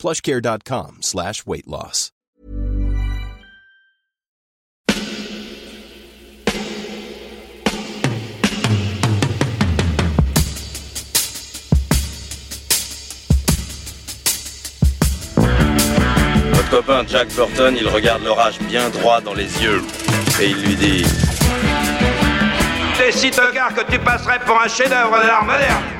plushcare.com slash weight loss. Votre copain Jack Burton, il regarde l'orage bien droit dans les yeux et il lui dit T'es si tocard que tu passerais pour un chef-d'œuvre de l'art moderne.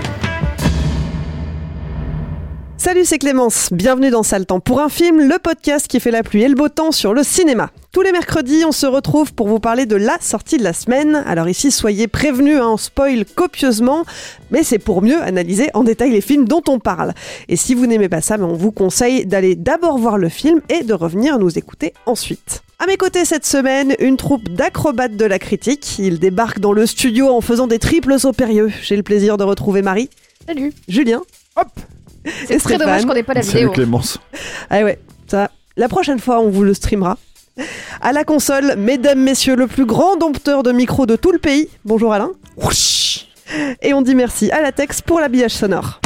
Salut, c'est Clémence. Bienvenue dans Sale Temps pour un film, le podcast qui fait la pluie et le beau temps sur le cinéma. Tous les mercredis, on se retrouve pour vous parler de la sortie de la semaine. Alors ici, soyez prévenus, hein, on spoil copieusement, mais c'est pour mieux analyser en détail les films dont on parle. Et si vous n'aimez pas ça, ben, on vous conseille d'aller d'abord voir le film et de revenir nous écouter ensuite. À mes côtés cette semaine, une troupe d'acrobates de la critique. Ils débarquent dans le studio en faisant des triples sauts périlleux. J'ai le plaisir de retrouver Marie, Salut. Julien. Hop C'est très dommage qu'on n'ait pas la Salut vidéo. Clémence. Ah ouais, ça, la prochaine fois, on vous le streamera. À la console, mesdames, messieurs, le plus grand dompteur de micros de tout le pays. Bonjour Alain. Et on dit merci à la Tex pour l'habillage sonore.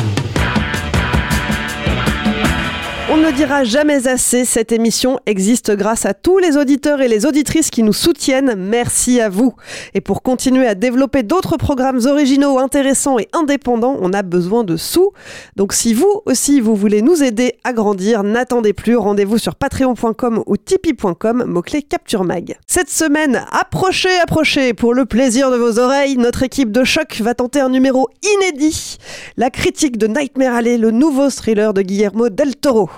On ne le dira jamais assez, cette émission existe grâce à tous les auditeurs et les auditrices qui nous soutiennent. Merci à vous. Et pour continuer à développer d'autres programmes originaux, intéressants et indépendants, on a besoin de sous. Donc si vous aussi vous voulez nous aider à grandir, n'attendez plus, rendez-vous sur patreon.com ou tipeee.com, mot-clé Capture Mag. Cette semaine, approchez, approchez, pour le plaisir de vos oreilles, notre équipe de choc va tenter un numéro inédit, la critique de Nightmare Alley, le nouveau thriller de Guillermo del Toro.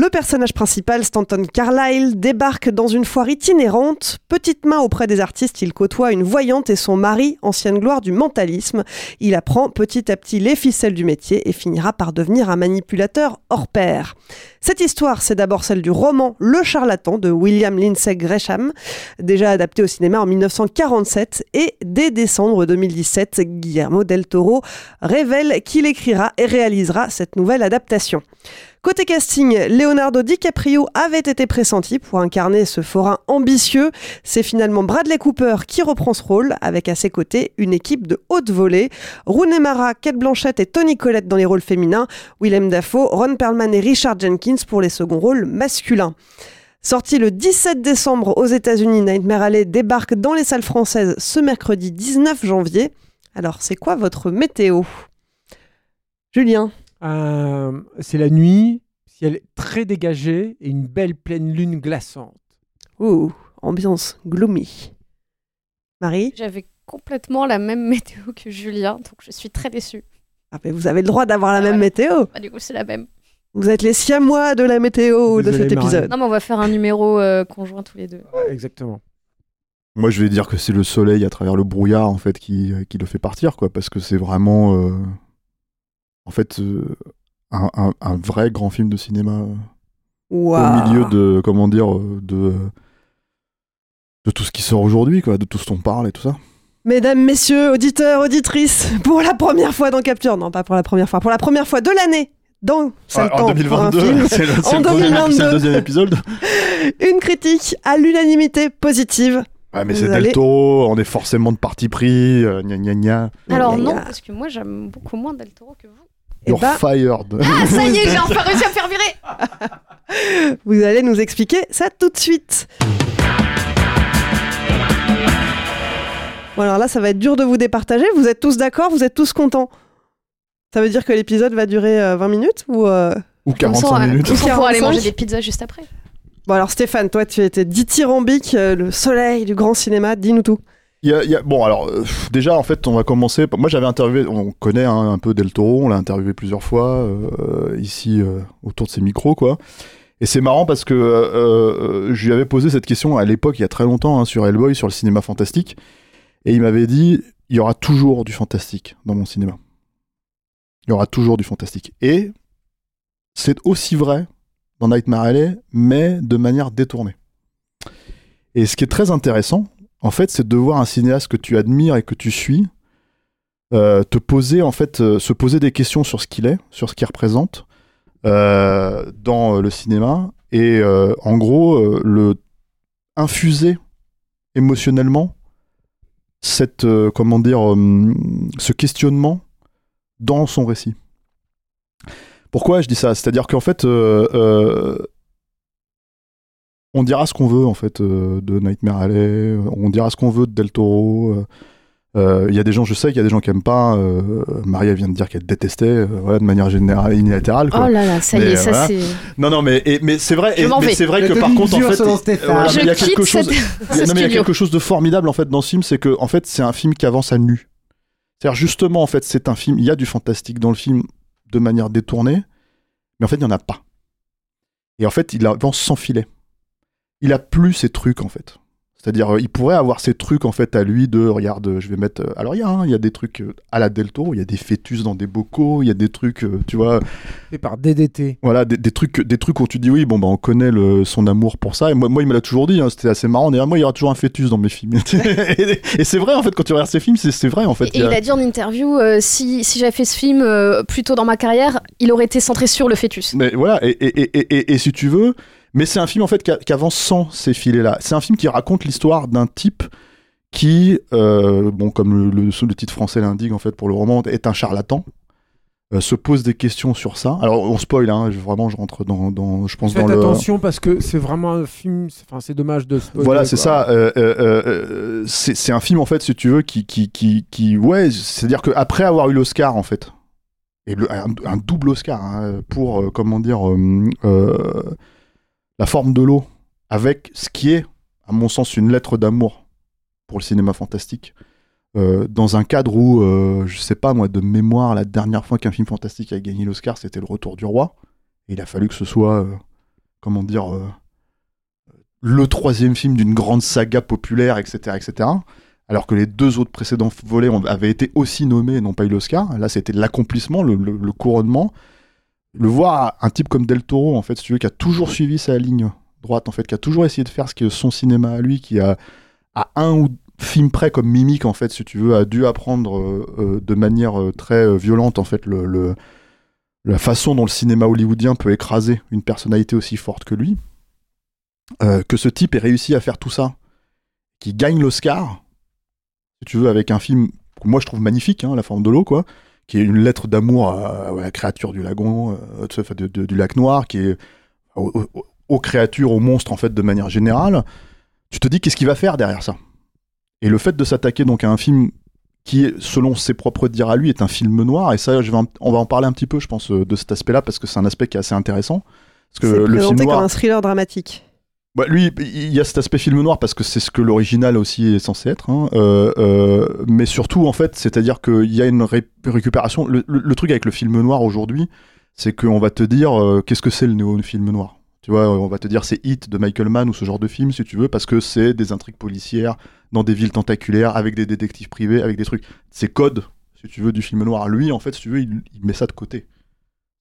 Le personnage principal, Stanton Carlyle, débarque dans une foire itinérante. Petite main auprès des artistes, il côtoie une voyante et son mari, ancienne gloire du mentalisme. Il apprend petit à petit les ficelles du métier et finira par devenir un manipulateur hors pair. Cette histoire, c'est d'abord celle du roman Le charlatan de William Lindsay Gresham, déjà adapté au cinéma en 1947 et dès décembre 2017, Guillermo del Toro révèle qu'il écrira et réalisera cette nouvelle adaptation. Côté casting, Leonardo DiCaprio avait été pressenti pour incarner ce forain ambitieux. C'est finalement Bradley Cooper qui reprend ce rôle, avec à ses côtés une équipe de haute volée. Rooney Mara, Kate Blanchett et Tony Collette dans les rôles féminins, Willem Dafoe, Ron Perlman et Richard Jenkins pour les seconds rôles masculins. Sorti le 17 décembre aux États-Unis, Nightmare Alley débarque dans les salles françaises ce mercredi 19 janvier. Alors, c'est quoi votre météo? Julien Euh, c'est la nuit, ciel très dégagé et une belle pleine lune glaçante. Ouh, ambiance gloomy. Marie? J'avais complètement la même météo que Julien, donc je suis très déçue. ah, mais Vous avez le droit d'avoir la Ah, même voilà. météo. Bah, du coup, c'est la même. Vous êtes les siamois de la météo de cet Marie. épisode. Non, mais on va faire un numéro euh, conjoint tous les deux. Ouais, exactement. Moi, je vais dire que c'est le soleil à travers le brouillard en fait qui, euh, qui le fait partir, quoi, parce que c'est vraiment, euh, en fait, euh, un, un- un vrai grand film de cinéma euh, au milieu de, comment dire, euh, de de tout ce qui sort aujourd'hui, quoi, de tout ce dont on parle et tout ça. Mesdames, messieurs, auditeurs, auditrices, pour la première fois dans Capture, non pas pour la première fois, pour la première fois de l'année dans en Temps pour un 2022, film, c'est le, deuxième- 2022. c'est le deuxième épisode. une critique à l'unanimité positive. Ouais, mais c'est allez- Del Toro, on est forcément de parti pris, euh, gna gna gna. Alors Gna, non, gna. parce que moi j'aime beaucoup moins Del Toro que vous. Eh You're ben, fired. Ah, ça y est, j'ai enfin réussi à me faire virer vous allez nous expliquer ça tout de suite. Bon alors là, ça va être dur de vous départager. Vous êtes tous d'accord Vous êtes tous contents Ça veut dire que l'épisode va durer euh, 20 minutes ou euh, Ou Comme ça, 45 euh, minutes. Ça, on pourra aller 45. manger des pizzas juste après. Bon alors Stéphane, toi tu étais dithyrambique, euh, le soleil du grand cinéma, dis-nous tout. Bon, alors, euh, déjà, en fait, on va commencer. Moi, j'avais interviewé, on connaît hein, un peu Del Toro, on l'a interviewé plusieurs fois, euh, ici, euh, autour de ses micros, quoi. Et c'est marrant parce que je lui avais posé cette question à l'époque, il y a très longtemps, hein, sur Hellboy, sur le cinéma fantastique. Et il m'avait dit il y aura toujours du fantastique dans mon cinéma. Il y aura toujours du fantastique. Et c'est aussi vrai dans Nightmare Alley, mais de manière détournée. Et ce qui est très intéressant, en fait, c'est de voir un cinéaste que tu admires et que tu suis euh, te poser, en fait, euh, se poser des questions sur ce qu'il est, sur ce qu'il représente euh, dans le cinéma, et en gros, le infuser émotionnellement cette, comment dire, ce questionnement dans son récit. Pourquoi je dis ça? C'est-à-dire qu'en fait, on dira ce qu'on veut en fait euh, de Nightmare Alley, on dira ce qu'on veut de Del Toro. euh, euh, Il y a des gens, je sais qu'il y a des gens qui aiment pas. euh, Maria vient de dire qu'elle détestait, euh, voilà, de manière générale, unilatérale. quoi. Oh là là, ça y est, ça voilà. c'est. Non, non, mais, et- mais c'est vrai. Je et- m'en mais vais. c'est vrai que par contre, en fait, il- voilà, y a quelque chose. cette- a- ce non, mais il y a studio. quelque chose de formidable en fait dans ce film, c'est que en fait c'est un film qui avance à nu. C'est-à-dire justement en fait c'est un film, il y a du fantastique dans le film de manière détournée, mais en fait il n'y en a pas. Et en fait il avance sans filet. Il a plus ces trucs en fait. C'est-à-dire euh, il pourrait avoir ces trucs en fait à lui de regarde euh, je vais mettre euh, alors il y a hein, il y a des trucs à la Del Toro, il y a des fœtus dans des bocaux, il y a des trucs tu vois Fait par DDT. voilà, des, des trucs, des trucs où tu dis oui, bon, bah, on connaît le, son amour pour ça. Et moi, moi il me l'a toujours dit, hein, c'était assez marrant. D'ailleurs, moi, il y aura toujours un fœtus dans mes films. et et c'est vrai, en fait, quand tu regardes ces films, c'est vrai, en fait. Et Il a- il a dit en interview euh, si, si j'avais fait ce film euh, plus tôt dans ma carrière, il aurait été centré sur le fœtus. Mais voilà, et, et, et, et, et- et si tu veux, mais c'est un film, en fait, qui, avance sans ces filets-là. C'est un film qui raconte l'histoire d'un type qui, euh, bon, comme le, le- le titre français l'indique, en fait, pour le roman, est un charlatan. euh, se pose des questions sur ça. Alors on spoil, hein, je- vraiment je rentre dans, dans je pense Faites dans le. attention parce que c'est vraiment un film. c'est- Enfin, c'est dommage de spoiler. Voilà, c'est ça. euh, c'est un film en fait, si tu veux, qui, qui, qui, qui ouais, c'est-à-dire qu'après avoir eu l'Oscar en fait, et le- un, un double Oscar hein, pour comment dire la forme de l'eau, avec ce qui est, à mon sens, une lettre d'amour pour le cinéma fantastique. euh, dans un cadre où, euh, je sais pas moi, de mémoire, la dernière fois qu'un film fantastique a gagné l'Oscar, c'était Le Retour du Roi. Il a fallu que ce soit, euh, comment dire, euh, le troisième film d'une grande saga populaire, etc., etc. Alors que les deux autres précédents volets avaient été aussi nommés et n'ont pas eu l'Oscar. Là, c'était l'accomplissement, le couronnement. Le voir un type comme Del Toro, en fait, si tu veux, qui a toujours suivi sa ligne droite, en fait, qui a toujours essayé de faire ce que son cinéma à lui, qui a à un ou film près comme Mimique, en fait, si tu veux, a dû apprendre euh, euh, de manière euh, très violente, en fait, la façon dont le cinéma hollywoodien peut écraser une personnalité aussi forte que lui. Que ce type ait réussi à faire tout ça, qui gagne l'Oscar, si tu veux, avec un film que moi je trouve magnifique, hein, La forme de l'eau, quoi, qui est une lettre d'amour à, à la créature du lagon, euh, de- de- du lac noir, qui est aux, créatures, aux monstres, en fait, de manière générale. Tu te dis, qu'est-ce qu'il va faire derrière ça? Et le fait de s'attaquer donc à un film qui, selon ses propres dires à lui, est un film noir, et ça, je vais en- on va en parler un petit peu, je pense, euh, de cet aspect-là, parce que c'est un aspect qui est assez intéressant. Parce que C'est le film présenté noir... comme un thriller dramatique. Bah, lui, il y a cet aspect film noir parce que c'est ce que l'original aussi est censé être. hein. Euh, euh, mais surtout, en fait, c'est-à-dire qu'il y a une ré- récupération. Le, truc avec le film noir aujourd'hui, c'est qu'on va te dire euh, qu'est-ce que c'est le néo-film noir? Tu vois, on va te dire c'est Hit de Michael Mann ou ce genre de film, si tu veux, parce que c'est des intrigues policières dans des villes tentaculaires avec des détectives privés, avec des trucs. C'est code, si tu veux, du film noir. Lui, en fait, si tu veux, il, met ça de côté.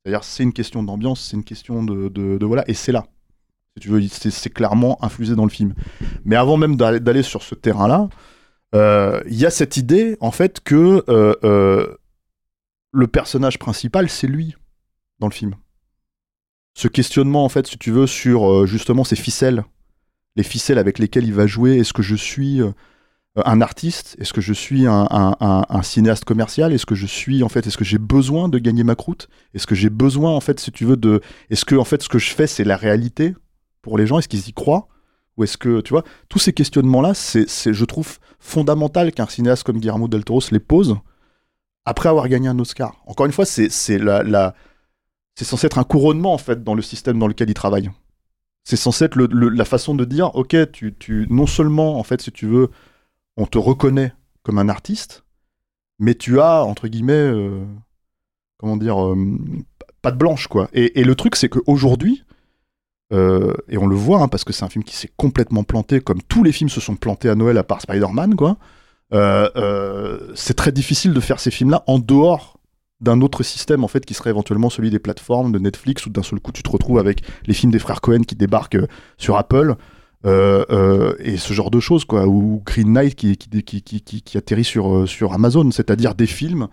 C'est-à-dire, c'est une question d'ambiance, c'est une question de- voilà, et c'est là. Tu veux, c'est clairement infusé dans le film. Mais avant même d'aller sur ce terrain-là, euh, il y a cette idée, en fait, que euh, euh, le personnage principal, c'est lui dans le film. Ce questionnement, en fait, si tu veux, sur justement ces ficelles, les ficelles avec lesquelles il va jouer. Est-ce que je suis un artiste? Est-ce que je suis un- un cinéaste commercial? Est-ce que je suis, en fait, est-ce que j'ai besoin de gagner ma croûte? Est-ce que j'ai besoin, en fait, si tu veux, de. Est-ce que, en fait, ce que je fais, c'est la réalité? Pour les gens Est-ce qu'ils y croient Ou est-ce que, tu vois, tous ces questionnements-là, c'est, je trouve, fondamental qu'un cinéaste comme Guillermo del Toro se les pose après avoir gagné un Oscar. Encore une fois, c'est, la, la- c'est censé être un couronnement, en fait, dans le système dans lequel il travaille. C'est censé être le- la façon de dire, ok, tu, tu, non seulement, en fait, si tu veux, on te reconnaît comme un artiste, mais tu as, entre guillemets, euh, comment dire, euh, pas de blanche, quoi. Et, et le truc, c'est qu'aujourd'hui, euh, et on le voit, hein, parce que c'est un film qui s'est complètement planté, comme tous les films se sont plantés à Noël à part Spider-Man, quoi. Euh, euh, c'est très difficile de faire ces films-là en dehors d'un autre système en fait qui serait éventuellement celui des plateformes de Netflix où d'un seul coup tu te retrouves avec les films des frères Cohen qui débarquent sur Apple. Et ce genre de choses quoi. Ou Green Knight qui, atterrit sur, sur Amazon. C'est-à-dire des films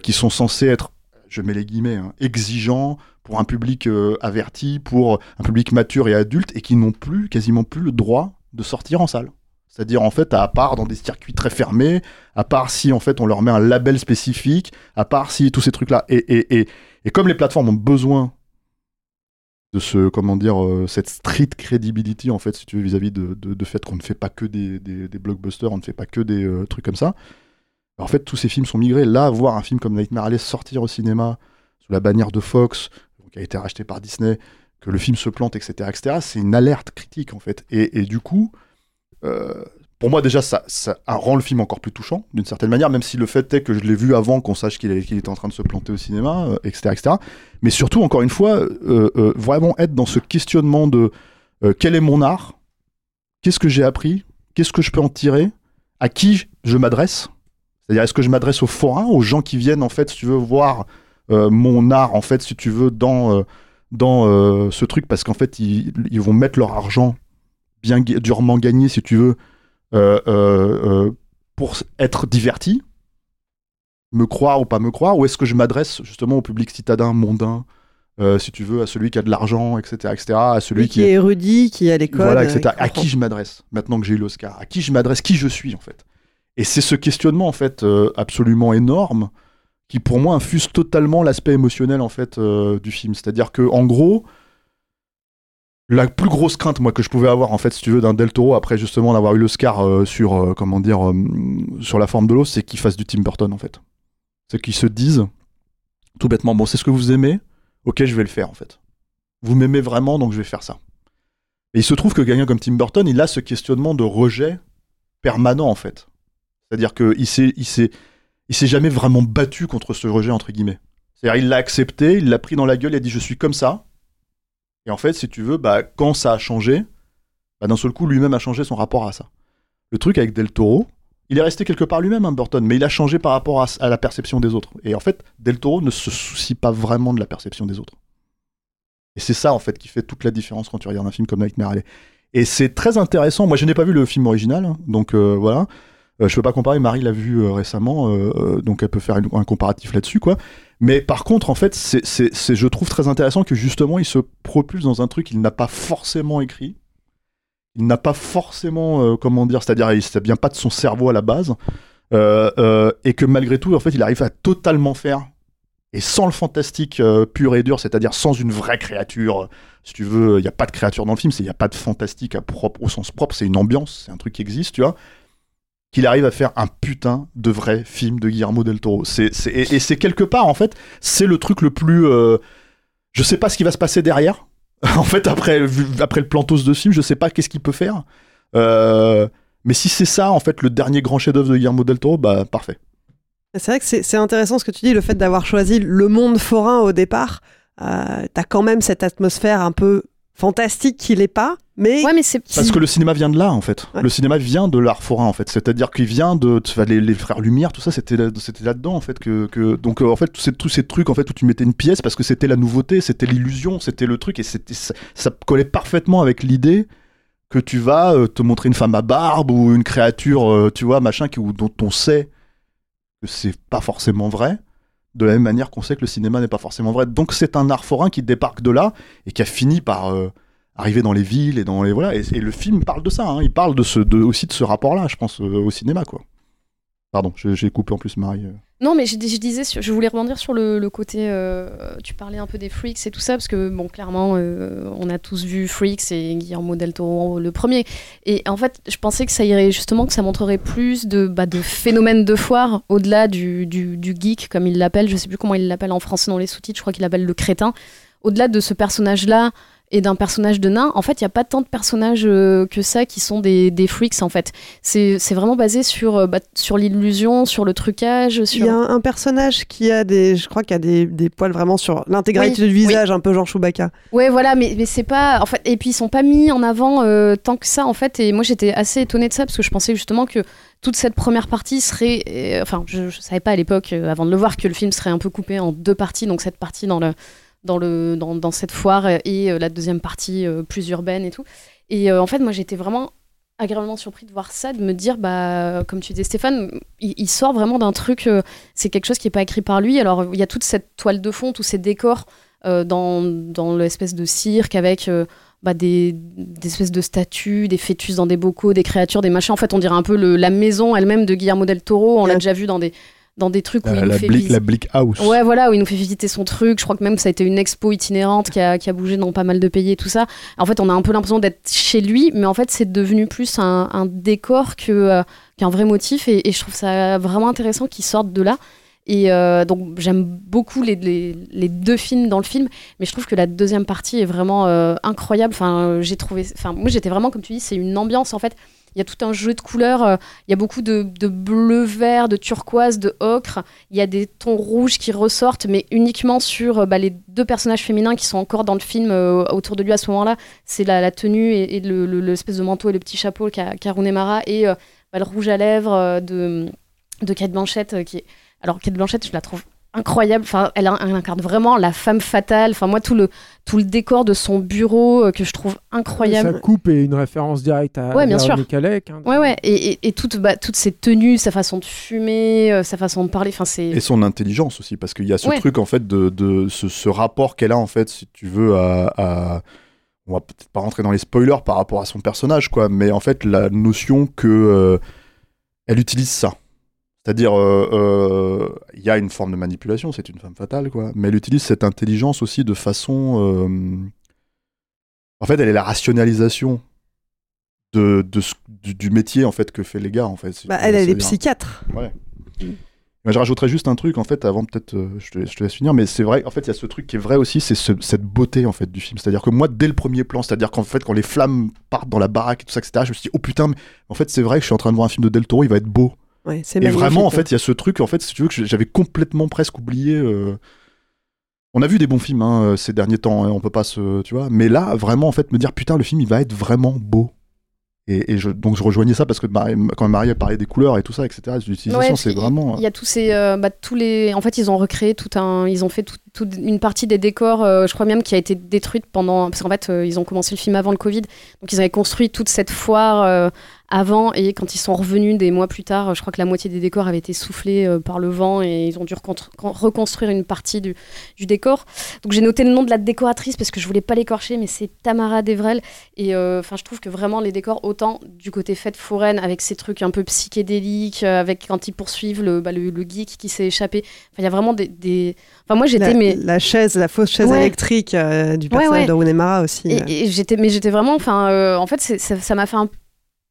qui sont censés être je mets les guillemets hein, exigeants pour un public euh, averti pour un public mature et adulte et qui n'ont plus quasiment plus le droit de sortir en salle c'est-à-dire en fait à part dans des circuits très fermés à part si en fait on leur met un label spécifique, à part si tous ces trucs-là. Et, et, et, et comme les plateformes ont besoin de ce, comment dire, euh, cette street credibility en fait, si tu veux, vis-à-vis de, de, de fait qu'on ne fait pas que des, des, des blockbusters, on ne fait pas que des euh, trucs comme ça. En fait, tous ces films sont migrés. Là, voir un film comme Nightmare Alley sortir au cinéma sous la bannière de Fox, qui a été racheté par Disney, que le film se plante, etc., etc., c'est une alerte critique en fait. Et, du coup, euh, pour moi déjà ça, rend le film encore plus touchant d'une certaine manière même si le fait est que je l'ai vu avant qu'on sache qu'il qu'il était en train de se planter au cinéma euh, etc etc mais surtout encore une fois euh, vraiment être dans ce questionnement de quel est mon art? Qu'est-ce que j'ai appris? Qu'est-ce que je peux en tirer? À qui je- m'adresse? C'est-à-dire est-ce que je m'adresse aux forains aux gens qui viennent en fait si tu veux voir mon art en fait si tu veux dans euh, dans euh, ce truc parce qu'en fait ils, ils vont mettre leur argent bien durement gagné si tu veux euh, euh, euh, pour être diverti, me croire ou pas me croire, ou est-ce que je m'adresse justement au public citadin, mondain, euh, si tu veux, à celui qui a de l'argent, etc., etc., à celui Lui qui est érudit, qui est à l'école. voilà, euh, etc. qui À qui je m'adresse maintenant que j'ai eu l'Oscar? À qui je m'adresse? Qui je suis en fait? Et c'est ce questionnement en fait euh, absolument énorme qui pour moi infuse totalement l'aspect émotionnel en fait euh, du film. C'est-à-dire que en gros, la plus grosse crainte moi que je pouvais avoir en fait si tu veux d'un Del Toro après justement d'avoir eu l'Oscar euh, sur euh, comment dire sur la forme de l'os, c'est qu'il fasse du Tim Burton en fait. C'est qu'ils se disent tout bêtement bon c'est ce que vous aimez, ok je vais le faire en fait. Vous m'aimez vraiment donc je vais faire ça. Et il se trouve que quelqu'un comme Tim Burton, il a ce questionnement de rejet permanent, en fait. C'est-à-dire qu'il s'est, il s'est, il s'est jamais vraiment battu contre ce rejet, entre guillemets. C'est-à-dire il l'a accepté, il l'a pris dans la gueule, il a dit je suis comme ça. Et en fait, si tu veux, bah, quand ça a changé, bah, d'un seul coup, lui-même a changé son rapport à ça. Le truc avec Del Toro, il est resté quelque part lui-même, hein, Burton, mais il a changé par rapport à, la perception des autres. Et en fait, Del Toro ne se soucie pas vraiment de la perception des autres. Et c'est ça, en fait, qui fait toute la différence quand tu regardes un film comme Nightmare Alley. Et c'est très intéressant. Moi, je n'ai pas vu le film original, hein, donc euh, voilà. Euh, je peux pas comparer. Marie l'a vu euh, récemment, euh, euh, donc elle peut faire un comparatif là-dessus, quoi. Mais par contre, en fait, je trouve très intéressant que justement, il se propulse dans un truc qu'il n'a pas forcément écrit. Il n'a pas forcément, comment dire, c'est-à-dire, ça vient pas de son cerveau à la base, et que malgré tout, en fait, il arrive à totalement faire et sans le fantastique pur et dur, c'est-à-dire sans une vraie créature. Si tu veux, il n'y a pas de créature dans le film, il n'y a pas de fantastique au sens propre, c'est une ambiance, c'est un truc qui existe, tu vois. Qu'il arrive à faire un putain de vrai film de Guillermo del Toro. C'est, et, c'est quelque part, en fait, c'est le truc le plus. euh, je sais pas ce qui va se passer derrière. en fait, après, le plantos de ce film, je sais pas qu'est-ce qu'il peut faire. Euh, mais si c'est ça, en fait, le dernier grand chef-d'œuvre de Guillermo del Toro, bah parfait. C'est vrai que c'est c'est intéressant ce que tu dis, le fait d'avoir choisi le monde forain au départ. Euh, T'as quand même cette atmosphère un peu fantastique qu'il est pas, mais. Ouais, mais c'est. Parce que le cinéma vient de là, en fait. Ouais. Le cinéma vient de l'art forain, en fait. C'est-à-dire qu'il vient de. tu vois, les, les frères Lumière, tout ça, c'était là- c'était là-dedans, en fait. Que, que- donc, euh, en fait, c'est tous ces trucs, en fait, où tu mettais une pièce parce que c'était la nouveauté, c'était l'illusion, c'était le truc, et c'était ça, ça collait parfaitement avec l'idée que tu vas euh, te montrer une femme à barbe ou une créature, euh, tu vois, machin, qui, ou dont on sait que c'est pas forcément vrai. De la même manière qu'on sait que le cinéma n'est pas forcément vrai. Donc, c'est un art forain qui débarque de là et qui a fini par. euh, arriver dans les villes et dans les voilà et, le film parle de ça hein. il parle aussi de ce rapport là je pense euh, au cinéma quoi pardon j'ai coupé en plus Marie euh. Non, mais je, dis- je disais, je voulais rebondir sur le, côté. euh, tu parlais un peu des Freaks et tout ça, parce que, bon, clairement, euh, on a tous vu Freaks et Guillermo del Toro le premier. Et en fait, je pensais que ça irait justement, que ça montrerait plus de, bah, de phénomènes de foire, au-delà du, du, du geek, comme il l'appelle. Je sais plus comment il l'appelle en français dans les sous-titres, je crois qu'il l'appelle le crétin. Au-delà de ce personnage-là et d'un personnage de nain. En fait, il n'y a pas tant de personnages euh, que ça qui sont des, des freaks, en fait. C'est vraiment basé sur, euh, bah, sur l'illusion, sur le trucage. Il Sur... y a un, un personnage qui a des, je crois qu'il y a des, des poils vraiment sur l'intégralité Oui, du visage, un peu genre Chewbacca. Ouais, voilà, mais, mais c'est pas. En fait, et puis ils sont pas mis en avant euh, tant que ça, en fait. Et moi, j'étais assez étonnée de ça parce que je pensais justement que toute cette première partie serait. euh, enfin, je, je savais pas à l'époque, euh, avant de le voir, que le film serait un peu coupé en deux parties. Donc, cette partie dans, le, dans, le, dans, dans cette foire et euh, la deuxième partie euh, plus urbaine et tout. Et euh, en fait, moi, j'étais vraiment agréablement surpris de voir ça, de me dire, bah, comme tu disais Stéphane, il, il sort vraiment d'un truc, euh, c'est quelque chose qui n'est pas écrit par lui. Alors, il y a toute cette toile de fond, tous ces décors euh, dans, dans l'espèce de cirque avec euh, bah, des, des espèces de statues, des fœtus dans des bocaux, des créatures, des machins. En fait, on dirait un peu le- la maison elle-même de Guillermo del Toro. On l'a déjà vu dans des, dans des trucs où il La, nous la fait la House. Ouais, voilà, où il nous fait visiter son truc. Je crois que même ça a été une expo itinérante qui a, qui a bougé dans pas mal de pays et tout ça. En fait, on a un peu l'impression d'être chez lui, mais en fait, c'est devenu plus un, un décor que, euh, qu'un vrai motif. Et, et je trouve ça vraiment intéressant qu'il sorte de là. Et euh, donc, j'aime beaucoup les, les, les deux films dans le film, mais je trouve que la deuxième partie est vraiment euh, incroyable. Enfin, j'ai trouvé. Enfin, moi, j'étais vraiment, comme tu dis, c'est une ambiance en fait. Il y a tout un jeu de couleurs. euh, Il y a beaucoup de, de bleu, vert, de turquoise, de ocre. Il y a des tons rouges qui ressortent, mais uniquement sur euh, bah, les deux personnages féminins qui sont encore dans le film euh, autour de lui à ce moment-là. C'est la, tenue et, et le- le- l'espèce de manteau et le petit chapeau qu'a Mara et bah, le rouge à lèvres de, de Kate Blanchett. qui est... Alors, Kate Blanchett, je la trouve incroyable. Enfin, elle, incarne vraiment la femme fatale. Enfin, moi, tout le, tout le décor de son bureau euh, que je trouve incroyable. Sa coupe est une référence directe à Ouais, bien sûr. Véronique Alec, hein. Ouais, ouais, et, et, et toutes, bah, toutes ses tenues, sa façon de fumer, euh, sa façon de parler, enfin c'est... Et son intelligence aussi, parce qu'il y a ce Ouais. truc en fait de, de ce, ce rapport qu'elle a en fait, si tu veux, à, à- on va peut-être pas rentrer dans les spoilers par rapport à son personnage, quoi, mais en fait la notion que euh, elle utilise ça. C'est-à-dire, euh, euh, il y a une forme de manipulation, c'est une femme fatale, quoi, mais elle utilise cette intelligence aussi de façon. euh, En fait, elle est la rationalisation de, de ce- du, du métier en fait que fait les gars, en fait. si Bah, elle, elle est psychiatre. Ouais. Moi, je rajouterais juste un truc, en fait, avant peut-être, je, te, je te laisse finir, mais c'est vrai, en fait, il y a ce truc qui est vrai aussi, c'est ce- cette beauté, en fait, du film. C'est-à-dire que moi, dès le premier plan, c'est-à-dire qu'en fait, quand les flammes partent dans la baraque et tout ça, etc., je me suis dit, oh putain, mais en fait, c'est vrai que je suis en train de voir un film de Del Toro, il va être beau. Ouais, c'est Et vraiment, en fait, il y a ce truc, en fait, si tu veux, que j'avais complètement presque oublié. euh, On a vu des bons films hein, euh, ces derniers temps, hein, on peut pas se. Tu vois, mais là, vraiment, en fait, me dire, putain, le film, il va être vraiment beau. Et, et je, donc, je rejoignais ça parce que Marie- quand Marie a parlé des couleurs et tout ça, etc., l'utilisation, Ouais, c'est vraiment. Il y a tous ces, euh, bah, tous les, en fait, ils ont recréé tout un, ils ont fait tout- toute une partie des décors. euh, je crois même qui a été détruite pendant, parce qu'en fait, euh, ils ont commencé le film avant le Covid, donc ils avaient construit toute cette foire euh, avant et quand ils sont revenus des mois plus tard, je crois que la moitié des décors avaient été soufflés euh, par le vent et ils ont dû reconstruire une partie du, du décor. Donc j'ai noté le nom de la décoratrice parce que je voulais pas l'écorcher, mais c'est Tamara Devrel. Et euh, enfin, je trouve que vraiment les décors, autant du côté fête foraine avec ces trucs un peu psychédéliques, euh, avec quand ils poursuivent le, bah, le, le geek qui s'est échappé. Il y a vraiment des, des- Enfin, moi j'étais la, mais la chaise, la fausse chaise Ouais. électrique euh, du Ouais, personnage ouais. de Rooney Mara aussi. et, et j'étais, mais j'étais vraiment, enfin, euh, en fait, ça m'a fait un,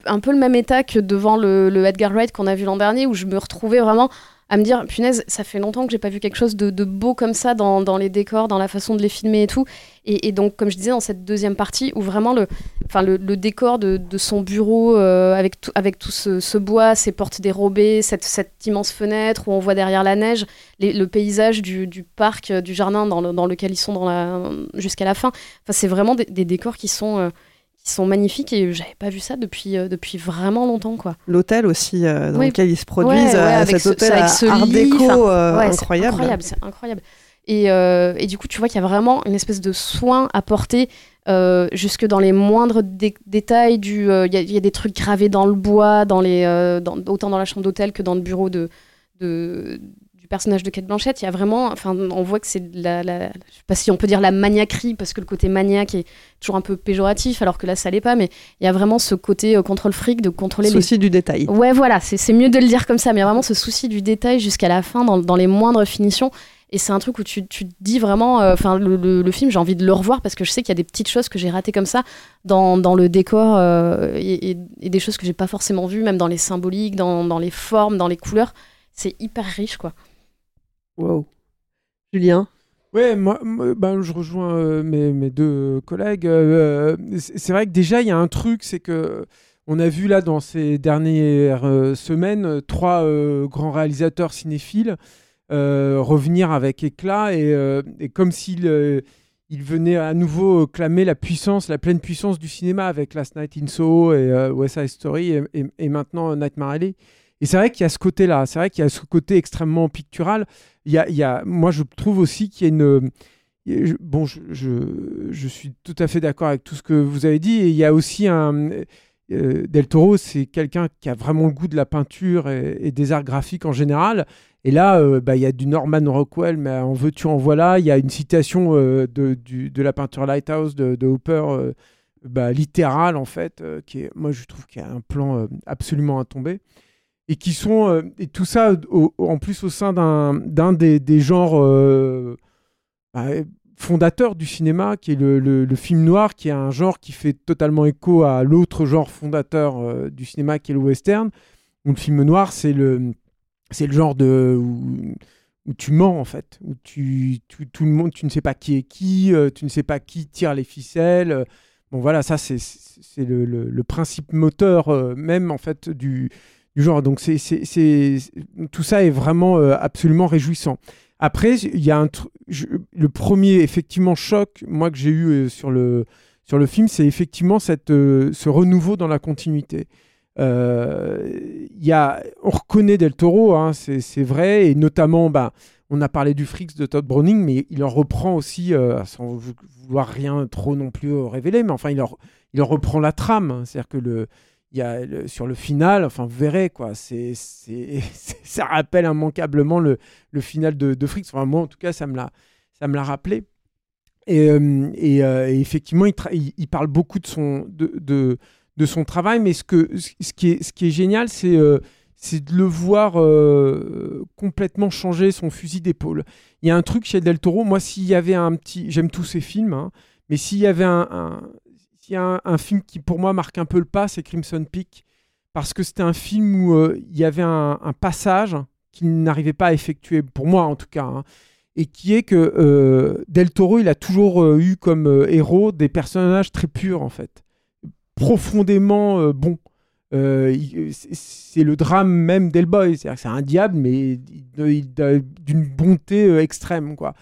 un peu le même état que devant le, le Edgar Wright qu'on a vu l'an dernier, où je me retrouvais vraiment à me dire, punaise, ça fait longtemps que j'ai pas vu quelque chose de, de beau comme ça dans, dans les décors, dans la façon de les filmer et tout. Et, donc, comme je disais, dans cette deuxième partie, où vraiment le, enfin, le, décor de, de son bureau, euh, avec, tout, avec tout ce, bois, ces portes dérobées, cette, immense fenêtre où on voit derrière la neige, le paysage du, du parc, euh, du jardin dans, dans lequel ils sont dans jusqu'à la fin. Enfin, c'est vraiment des, des décors qui sont, euh, qui sont magnifiques et j'avais pas vu ça depuis, euh, depuis vraiment longtemps. quoi. L'hôtel aussi euh, dans Oui. lequel ils se produisent, Ouais, ouais, euh, cet ce- hôtel avec ce art lit, déco euh, ouais, incroyable. incroyable, c'est incroyable. Et, et du coup, tu vois qu'il y a vraiment une espèce de soin apporté jusque dans les moindres dé- détails. Il y, a- il y a des trucs gravés dans le bois, dans les, dans- autant dans la chambre d'hôtel que dans le bureau de, personnage de Kate Blanchett. Il y a vraiment, enfin, on voit que c'est la, la- je sais pas si on peut dire la maniaquerie, parce que le côté maniaque est toujours un peu péjoratif, alors que là, ça l'est pas. Mais il y a vraiment ce côté euh, contrôle fric de contrôler les Souci du détail. Ouais, voilà, c'est c'est mieux de le dire comme ça, mais il y a vraiment ce souci du détail jusqu'à la fin, dans, dans les moindres finitions. Et c'est un truc où tu, tu te dis vraiment, euh, enfin, le, le- le film, j'ai envie de le revoir parce que je sais qu'il y a des petites choses que j'ai ratées comme ça dans, dans le décor euh, et, et- et des choses que j'ai pas forcément vues, même dans les symboliques, dans, dans les formes, dans les couleurs. C'est hyper riche, quoi. Wow. Julien? Ouais, moi, ben, je rejoins euh, mes, deux collègues. Euh, c'est c'est vrai que déjà, il y a un truc, c'est que on a vu là dans ces dernières euh, semaines euh, trois euh, grands réalisateurs cinéphiles euh, revenir avec éclat et, euh, comme s'ils euh, ils venaient à nouveau clamer la puissance, la pleine puissance du cinéma avec Last Night in Soho et euh, West Side Story et, et- et maintenant Nightmare Alley. Et c'est vrai qu'il y a ce côté-là, c'est vrai qu'il y a ce côté extrêmement pictural. Il y a, moi, je trouve aussi qu'il y a une. Bon, je, suis tout à fait d'accord avec tout ce que vous avez dit. Et il y a aussi un. euh, Del Toro, c'est quelqu'un qui a vraiment le goût de la peinture et, des arts graphiques en général. Et là, euh, bah, il y a du Norman Rockwell, mais en veux-tu, en voilà. Il y a une citation euh, de, la peinture Lighthouse de, de Hooper, bah, littérale en fait, qui est, moi je trouve qu'il y a un plan absolument à tomber et qui sont euh, et tout ça en plus au sein d'un des, des genres euh, bah, fondateurs du cinéma qui est le, le- film noir qui est un genre qui fait totalement écho à l'autre genre fondateur euh, du cinéma qui est le western. Où le film noir c'est le c'est le genre de où, tu mens en fait. Où tu, tu- tout le monde tu ne sais pas qui est qui tu ne sais pas qui tire les ficelles bon voilà ça c'est le, le- principe moteur même en fait du du genre. Donc c'est, c'est, c'est- tout ça est vraiment euh, absolument réjouissant. Après, il y a un le premier effectivement choc moi que j'ai eu euh, sur le sur le film, c'est effectivement cette, euh, ce renouveau dans la continuité. Il on reconnaît Del Toro, hein, c'est, c'est vrai, et notamment, bah, on a parlé du Frix de Todd Browning, mais il en reprend aussi, sans vou- vouloir rien trop non plus révéler, mais enfin, il en, il en reprend la trame. hein. C'est-à-dire que le, y a sur le final, enfin, vous verrez, quoi, c'est, ça rappelle immanquablement le, le final de, de Frix. Enfin, moi, en tout cas, ça me l'a, ça me l'a rappelé. Et, euh, euh, et effectivement, il, parle beaucoup de son, de, de, de son travail, mais ce, que, ce, qui, est, ce qui est génial, c'est, euh, c'est de le voir complètement changer son fusil d'épaule. Il y a un truc chez Del Toro, moi, s'il y avait un petit. J'aime tous ses films, hein, mais s'il y avait un- y a un, film qui, pour moi, marque un peu le pas, c'est Crimson Peak, parce que c'était un film où euh, il y avait un, passage qu'il n'arrivait pas à effectuer, pour moi en tout cas, hein, et qui est que euh, Del Toro, il a toujours euh, eu comme héros des personnages très purs, en fait, profondément bons. C'est- le drame même d'Hellboy, c'est-à-dire c'est un diable, mais d'une bonté extrême, quoi.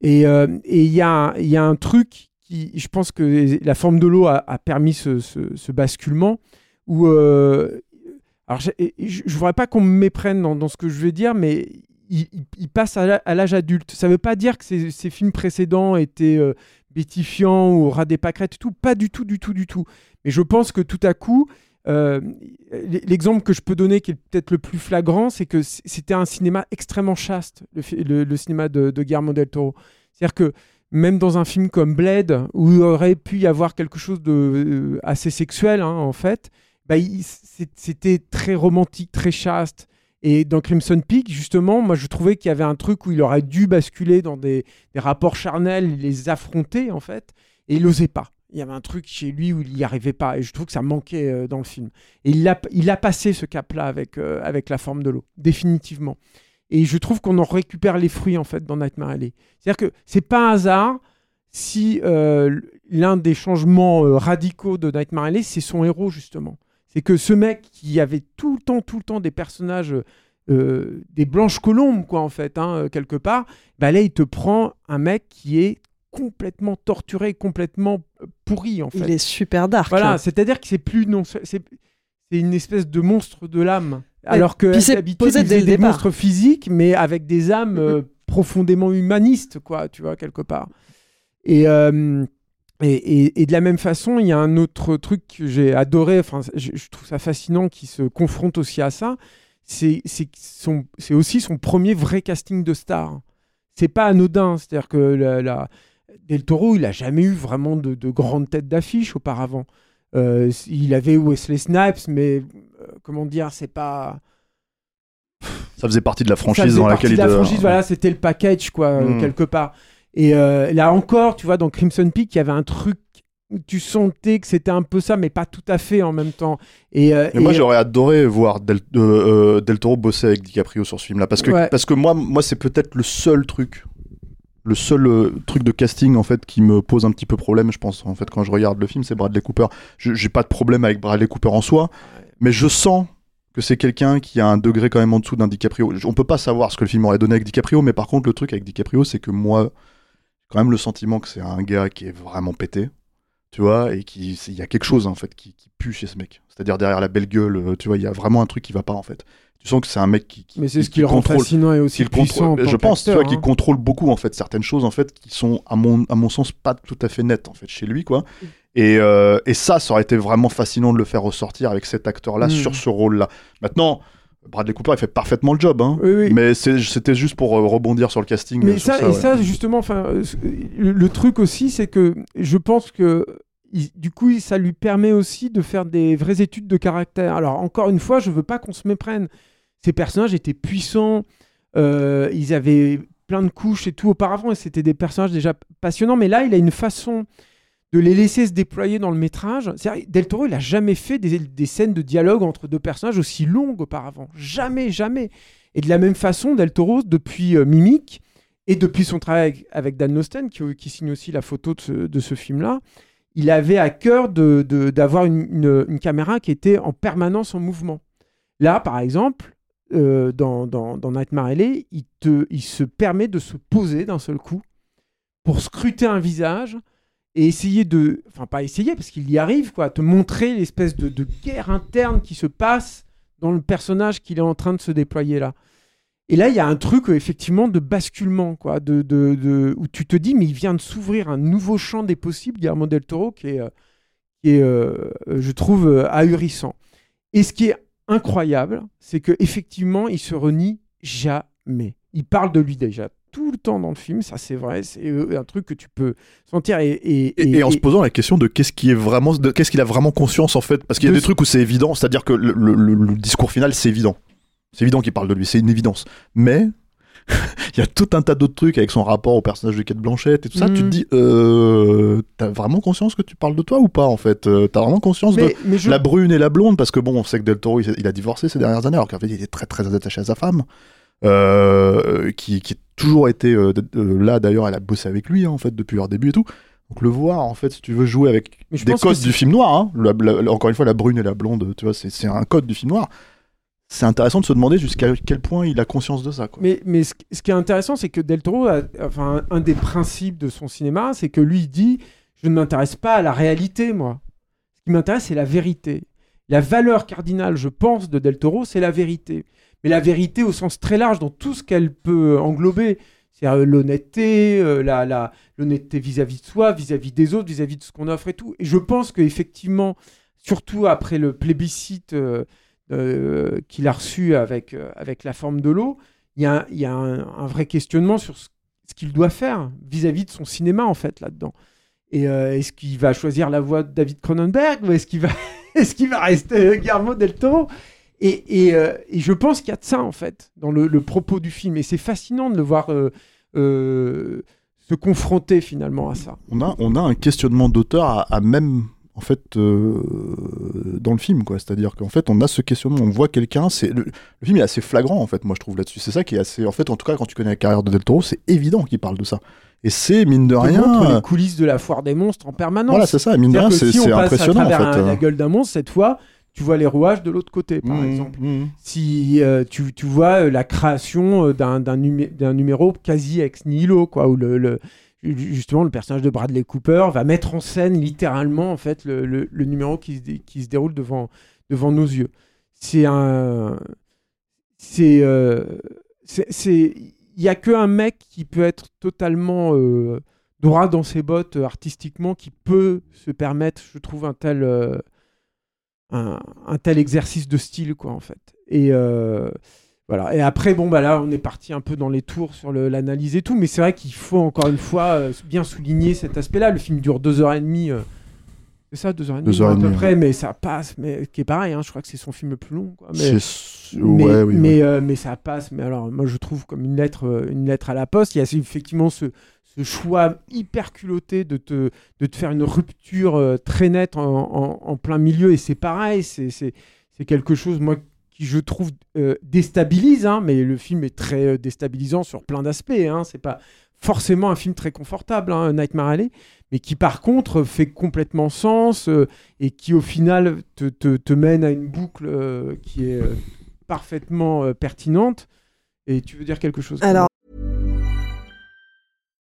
Et il y, y a un truc je pense que la forme de l'eau a, permis ce, basculement, où, euh, alors je ne voudrais pas qu'on me méprenne dans, ce que je vais dire, mais il, passe à l'âge adulte. Ça ne veut pas dire que ces films précédents étaient euh, bétifiants ou ras des pâquerettes et tout, pas du tout, du tout, du tout. Mais je pense que tout à coup, euh, l'exemple que je peux donner, qui est peut-être le plus flagrant, c'est que c'était un cinéma extrêmement chaste, le cinéma de, de Guillermo del Toro. C'est-à-dire que même dans un film comme Blade, où il aurait pu y avoir quelque chose de euh, assez sexuel, hein, en fait, bah, c'était très romantique, très chaste. Et dans Crimson Peak, justement, moi je trouvais qu'il y avait un truc où il aurait dû basculer dans des, rapports charnels, les affronter en fait, et il n'osait pas. Il y avait un truc chez lui où il n'y arrivait pas, et je trouve que ça manquait euh, dans le film. Et il a, passé ce cap-là euh, avec la forme de l'eau, définitivement. Et je trouve qu'on en récupère les fruits en fait dans Nightmare Alley. C'est-à-dire que c'est pas un hasard si euh, l'un des changements euh, radicaux de Nightmare Alley, c'est son héros justement. C'est que ce mec qui avait tout le temps, tout le temps des personnages, euh, des blanches colombes, quoi, en fait, hein, quelque part, bah là, il te prend un mec qui est complètement torturé, complètement pourri, en fait. Il est super dark. Voilà, hein. c'est-à-dire que c'est plus non, c'est une espèce de monstre de l'âme. Alors que d'habitude, posé il dès le faisait des monstres physiques, mais avec des âmes euh, profondément humanistes, quoi, tu vois, quelque part. Et, euh, et, et- et de la même façon, il y a un autre truc que j'ai adoré, enfin, je, je trouve ça fascinant, qui se confronte aussi à ça, c'est aussi son premier vrai casting de star. C'est pas anodin, c'est-à-dire que la, la- Del Toro, il a jamais eu vraiment de, de grandes têtes d'affiche auparavant. Euh, il avait Wesley Snipes, mais comment dire, c'est pas. Ça faisait partie de la franchise dans laquelle de il la franchise, voilà, c'était le package, quoi, euh, Mm. quelque part. Et euh, là encore, tu vois, dans Crimson Peak, il y avait un truc tu sentais que c'était un peu ça, mais pas tout à fait en même temps. Et, euh, moi, j'aurais adoré voir Del, euh, euh, Del Toro bosser avec DiCaprio sur ce film-là. Parce que, Ouais. parce que moi, moi c'est peut-être le seul truc Le seul euh, truc de casting en fait qui me pose un petit peu problème, je pense en fait quand je regarde le film, c'est Bradley Cooper. Je- J'ai pas de problème avec Bradley Cooper en soi, mais je sens que c'est quelqu'un qui a un degré quand même en dessous d'un DiCaprio. On peut pas savoir ce que le film aurait donné avec DiCaprio, mais par contre le truc avec DiCaprio, c'est que moi, j'ai quand même le sentiment que c'est un gars qui est vraiment pété, tu vois, et qui il y a quelque chose en fait qui, qui pue chez ce mec. C'est-à-dire derrière la belle gueule, euh, tu vois, il y a vraiment un truc qui va pas en fait. Tu sens que c'est un mec qui, qui Mais c'est ce qui qui le rend contrôle- fascinant et aussi puissant. je pense, tu vois, qu'il hein. contrôle beaucoup en fait certaines choses en fait qui sont à mon à mon sens pas tout à fait nettes en fait chez lui quoi. Et, euh, et ça, ça aurait été vraiment fascinant de le faire ressortir avec cet acteur-là Mm. sur ce rôle-là. Maintenant, Bradley Cooper, il fait parfaitement le job, hein. Oui, oui. mais c'était juste pour euh, rebondir sur le casting. Mais euh, ça, et ouais. ça, justement, enfin, euh, le, le truc aussi, c'est que je pense que il- du coup, ça lui permet aussi de faire des vraies études de caractère. Alors, encore une fois, je veux pas qu'on se méprenne. Ces personnages étaient puissants, euh, ils avaient plein de couches et tout auparavant, et c'était des personnages déjà passionnants. Mais là, il a une façon de les laisser se déployer dans le métrage. Del Toro, il a jamais fait des, des scènes de dialogue entre deux personnages aussi longues auparavant. Jamais, jamais. Et de la même façon, Del Toro, depuis euh, Mimic, et depuis son travail avec, Dan Nosten, qui, signe aussi la photo de ce, de film-là, il avait à cœur de- de- d'avoir une, une- une caméra qui était en permanence en mouvement. Là, par exemple, euh, dans, dans, dans Nightmare Alley, il, te, il se permet de se poser d'un seul coup pour scruter un visage et essayer de... Enfin, pas essayer, parce qu'il y arrive, quoi, te montrer l'espèce de, guerre interne qui se passe dans le personnage qu'il est en train de se déployer là. Et là, il y a un truc effectivement de basculement, quoi, de, de, de- où tu te dis, mais il vient de s'ouvrir un nouveau champ des possibles, Guillermo del Toro, qui est, qui est euh, euh, je trouve, euh, ahurissant. Et ce qui est incroyable, c'est que effectivement, il se renie jamais. Il parle de lui déjà tout le temps dans le film, ça c'est vrai, c'est euh, un truc que tu peux sentir. Et, et, Et, et en se posant la question de qu'est-ce qui est vraiment, qu'est-ce qu'il a vraiment conscience en fait, parce qu'il y a De des trucs où c'est évident, c'est-à-dire que le, le- le- le discours final c'est évident, c'est évident qu'il parle de lui, c'est une évidence. Mais il y a tout un tas d'autres trucs avec son rapport au personnage de Kate Blanchett et tout ça. Tu te Mhm. dis, euh, t'as vraiment conscience que tu parles de toi ou pas en fait? Euh, T'as vraiment conscience de mais, mais je- la brune et la blonde parce que bon, on sait que Del Toro il, a divorcé ces dernières années alors qu'en fait il était très très attaché à sa femme. euh, qui, toujours été euh, euh, là d'ailleurs elle a bossé avec lui hein, en fait depuis leur début et tout donc le voir en fait si tu veux jouer avec des codes du film noir hein, la- la- encore une fois la brune et la blonde tu vois c'est un code du film noir c'est intéressant de se demander jusqu'à quel point il a conscience de ça quoi. Mais, mais ce, ce qui est intéressant, c'est que Del Toro, a- enfin, un, un des principes de son cinéma, c'est que lui il dit Je ne m'intéresse pas à la réalité, moi. Ce qui m'intéresse, c'est la vérité. La valeur cardinale, je pense, de Del Toro, c'est la vérité. Mais la vérité au sens très large, dans tout ce qu'elle peut englober. C'est-à-dire euh, l'honnêteté, euh, la, l'honnêteté vis-à-vis de soi, vis-à-vis des autres, vis-à-vis de ce qu'on offre et tout. Et je pense qu'effectivement, surtout après le plébiscite euh, qu'il a reçu avec, avec la forme de l'eau, il y a, y a un, vrai questionnement sur ce, qu'il doit faire vis-à-vis de son cinéma, en fait, là-dedans. Et est-ce qu'il va choisir la voie de David Cronenberg ou est-ce qu'il va, est-ce qu'il va rester Guillermo del Toro? Et, et, euh, et je pense qu'il y a de ça, en fait, dans le, le propos du film. Et c'est fascinant de le voir euh, euh, se confronter finalement à ça. on a on a un questionnement d'auteur à, à même en fait euh, dans le film quoi c'est à dire qu'en fait on a ce questionnement on voit quelqu'un c'est le, le film est assez flagrant en fait moi je trouve là-dessus c'est ça qui est assez en fait en tout cas quand tu connais la carrière de Del Toro c'est évident qu'il parle de ça et c'est mine de rien euh, les coulisses de la foire des monstres en permanence. voilà c'est ça mine de rien C'est-à-dire c'est si on c'est passe impressionnant à en travers fait un- la euh. gueule d'un monstre, cette fois, tu vois les rouages de l'autre côté, par Mmh, exemple. mmh. Si euh, tu, tu vois euh, la création euh, d'un, d'un, numé- d'un numéro quasi ex nihilo, quoi, où le, le- ju- justement le personnage de Bradley Cooper va mettre en scène littéralement en fait le, le- numéro qui se, dé- qui se déroule devant, devant nos yeux. C'est un, c'est, euh, c'est, c'est- il y a que un mec qui peut être totalement euh, droit dans ses bottes artistiquement, qui peut se permettre, je trouve, un tel, un, un tel exercice de style, quoi, en fait. Et euh, voilà. Et après, bon, bah là, on est parti un peu dans les tours sur l'analyse et tout, mais c'est vrai qu'il faut encore une fois euh, bien souligner cet aspect-là. Le film dure deux heures et demie. euh, c'est ça, deux heures et demie, Deux heures à peu près, mais ça passe, mais qui est pareil, hein, je crois que c'est son film le plus long. Quoi, mais, mais, ouais, oui, mais, ouais. mais ça passe. Mais alors, moi, je trouve comme une lettre, une lettre à la poste. Il y a effectivement ce, ce choix hyper culotté de te, de te faire une rupture euh, très nette en, en- plein milieu. Et c'est pareil, c'est quelque chose, moi, qui je trouve euh, déstabilise. hein, mais le film est très euh, déstabilisant sur plein d'aspects. Hein, c'est pas forcément un film très confortable, hein, Nightmare Alley, mais qui par contre fait complètement sens et qui au final te, te- te mène à une boucle qui est parfaitement pertinente. Et tu veux dire quelque chose Alors,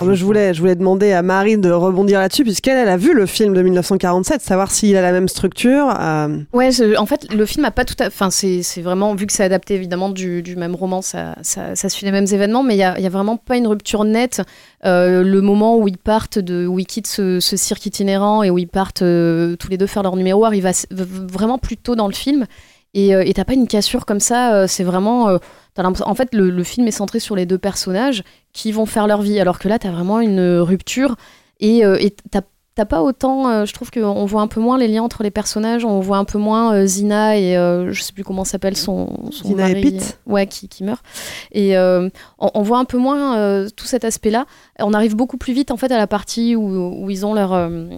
Alors, je voulais, je voulais demander à Marie de rebondir là-dessus, puisqu'elle elle a vu le film de 1947, savoir s'il a la même structure. euh, Ouais, en fait, le film a pas tout à. Enfin, c'est vraiment, vu que c'est adapté évidemment du, du même roman, ça, ça, suit les mêmes événements, mais il y a, a vraiment pas une rupture nette. Euh, le moment où ils partent, de, où ils quittent ce, cirque itinérant et où ils partent euh, tous les deux faire leur numéro arrive vraiment plus tôt dans le film. Et euh, t'as pas une cassure comme ça, euh, c'est vraiment. euh, en fait, le, le film est centré sur les deux personnages qui vont faire leur vie, alors que là, t'as vraiment une rupture et euh, t'as pas autant, euh, je trouve qu'on voit un peu moins les liens entre les personnages, on voit un peu moins euh, Zina et euh, je sais plus comment s'appelle son, son Zina et Pete. ouais, qui, qui meurt. Et euh, on, on voit un peu moins euh, tout cet aspect-là. On arrive beaucoup plus vite en fait à la partie où, où ils ont leur euh,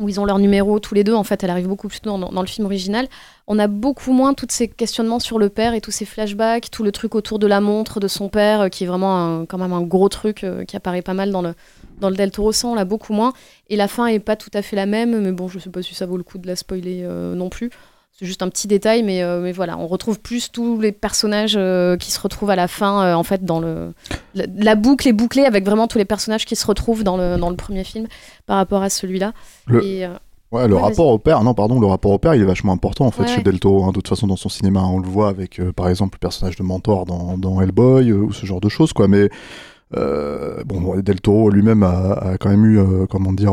où ils ont leur numéro tous les deux. En fait, elle arrive beaucoup plus tôt dans, le film original. On a beaucoup moins tous ces questionnements sur le père et tous ces flashbacks, tout le truc autour de la montre de son père, euh, qui est vraiment un- quand même un gros truc euh, qui apparaît pas mal dans le dans le Del Toro 100, on l'a beaucoup moins. Et la fin est pas tout à fait la même, mais bon, je sais pas si ça vaut le coup de la spoiler euh, non plus. C'est juste un petit détail, mais, euh, mais voilà, on retrouve plus tous les personnages euh, qui se retrouvent à la fin, euh, en fait, dans le. La, la boucle est bouclée avec vraiment tous les personnages qui se retrouvent dans le, dans le premier film par rapport à celui-là. Le- Et, Ouais, le Ouais, rapport au père, non, pardon, le rapport au père, il est vachement important en fait Ouais, chez. Del Toro. hein. De toute façon, dans son cinéma, on le voit avec, par exemple, le personnage de Mentor dans, dans Hellboy ou ce genre de choses, quoi. Mais bon, Del Toro lui-même a, a quand même eu, comment dire,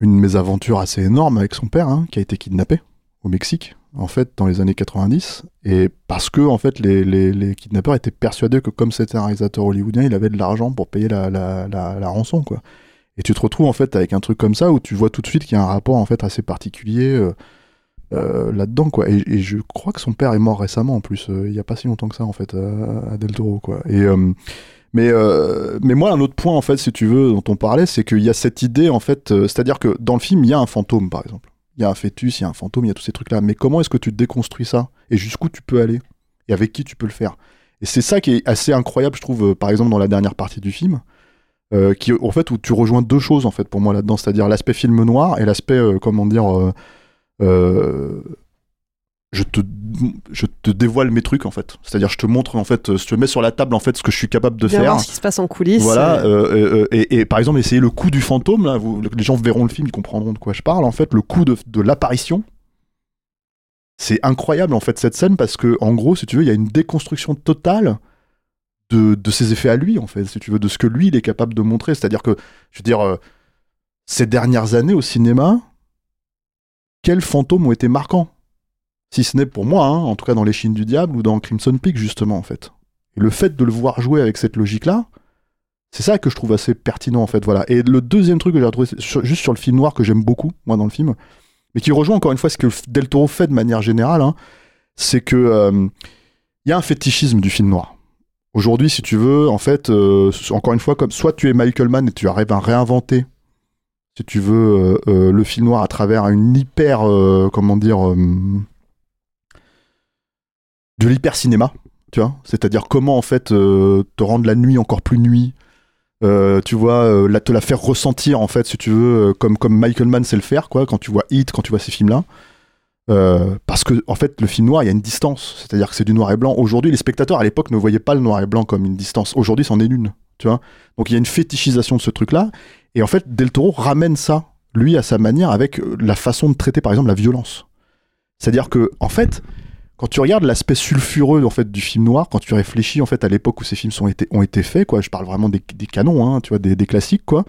une mésaventure assez énorme avec son père, hein, qui a été kidnappé au Mexique, en fait, dans les années 90, et parce que en fait, les, les, les kidnappeurs étaient persuadés que comme c'était un réalisateur hollywoodien, il avait de l'argent pour payer la, la, la, rançon, quoi. Et tu te retrouves en fait avec un truc comme ça où tu vois tout de suite qu'il y a un rapport en fait assez particulier euh, euh, là-dedans quoi. Et, je crois que son père est mort récemment en plus, euh, il y a pas si longtemps que ça en fait à, à Del Toro quoi. Et mais euh, mais moi un autre point en fait si tu veux dont on parlait c'est qu'il y a cette idée en fait, euh, c'est-à-dire que dans le film il y a un fantôme par exemple, il y a un fœtus, il y a un fantôme, il y a tous ces trucs là. Mais comment est-ce que tu déconstruis ça? Et jusqu'où tu peux aller? Et avec qui tu peux le faire? Et c'est ça qui est assez incroyable je trouve euh, par exemple dans la dernière partie du film qui en fait où tu rejoins deux choses en fait pour moi là-dedans, c'est-à-dire l'aspect film noir et l'aspect comment dire je te je te dévoile mes trucs en fait, c'est-à-dire je te montre en fait euh, je te mets sur la table en fait ce que je suis capable de bien faire. voir ce qui se passe en coulisses. Voilà, euh, euh, et, et par exemple, essayer le coup du fantôme, là, vous- les gens verront le film, ils comprendront de quoi je parle. En fait, le coup de, de l'apparition, c'est incroyable en fait cette scène parce que, en gros, si tu veux, il y a une déconstruction totale de, de ses effets à lui, en fait, si tu veux, de ce que lui il est capable de montrer. C'est-à-dire que, je veux dire, euh, ces dernières années au cinéma, quels fantômes ont été marquants? Si ce n'est pour moi, hein, en tout cas dans Les Chines du Diable ou dans Crimson Peak, justement, en fait. Et le fait de le voir jouer avec cette logique-là, c'est ça que je trouve assez pertinent en fait, voilà. Et le deuxième truc que j'ai retrouvé, juste sur le film noir que j'aime beaucoup, moi dans le film, mais qui rejoint encore une fois ce que Del Toro fait de manière générale, hein, c'est que euh, il y a un fétichisme du film noir. Aujourd'hui, si tu veux, en fait, euh, encore une fois, comme soit tu es Michael Mann et tu arrives à réinventer, si tu veux, euh, euh, le film noir à travers une hyper, euh, comment dire, euh, de l'hyper cinéma, tu vois, c'est-à-dire comment en fait euh, te rendre la nuit encore plus nuit, euh, tu vois, euh, te la faire ressentir en fait, si tu veux, comme, comme Michael Mann sait le faire, quoi, quand tu vois Hit, quand tu vois ces films-là. Parce que en fait, le film noir, il y a une distance, c'est-à-dire que c'est du noir et blanc. Aujourd'hui, les spectateurs à l'époque ne voyaient pas le noir et blanc comme une distance. Aujourd'hui, c'en est une, tu vois. Donc il y a une fétichisation de ce truc-là, et en fait, Del Toro ramène ça, lui, à sa manière, avec la façon de traiter, par exemple, la violence. C'est-à-dire que, en fait, quand tu regardes l'aspect sulfureux en fait du film noir, quand tu réfléchis en fait à l'époque où ces films été, ont été faits, quoi, je parle vraiment des, des canons, hein, tu vois, des, des classiques, quoi.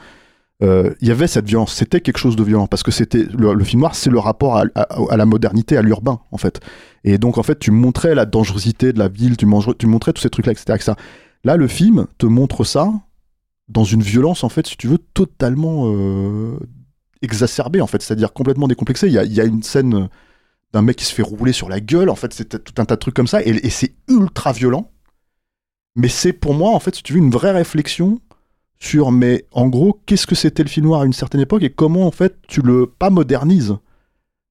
euh, il y avait cette violence, c'était quelque chose de violent, parce que c'était le, film noir, c'est le rapport à, la modernité, à l'urbain, en fait. Et donc, en fait, tu montrais la dangerosité de la ville, tu, montrais tous ces trucs-là, etc., etc. Là, le film te montre ça dans une violence, en fait, si tu veux, totalement euh, exacerbée, en fait, c'est-à-dire complètement décomplexée. Il y a, y a une scène d'un mec qui se fait rouler sur la gueule, en fait, c'est tout un tas de trucs comme ça, et, c'est ultra violent. Mais c'est pour moi, en fait, si tu veux, une vraie réflexion sur, mais en gros, qu'est-ce que c'était le film noir à une certaine époque et comment, en fait, tu le, pas modernises,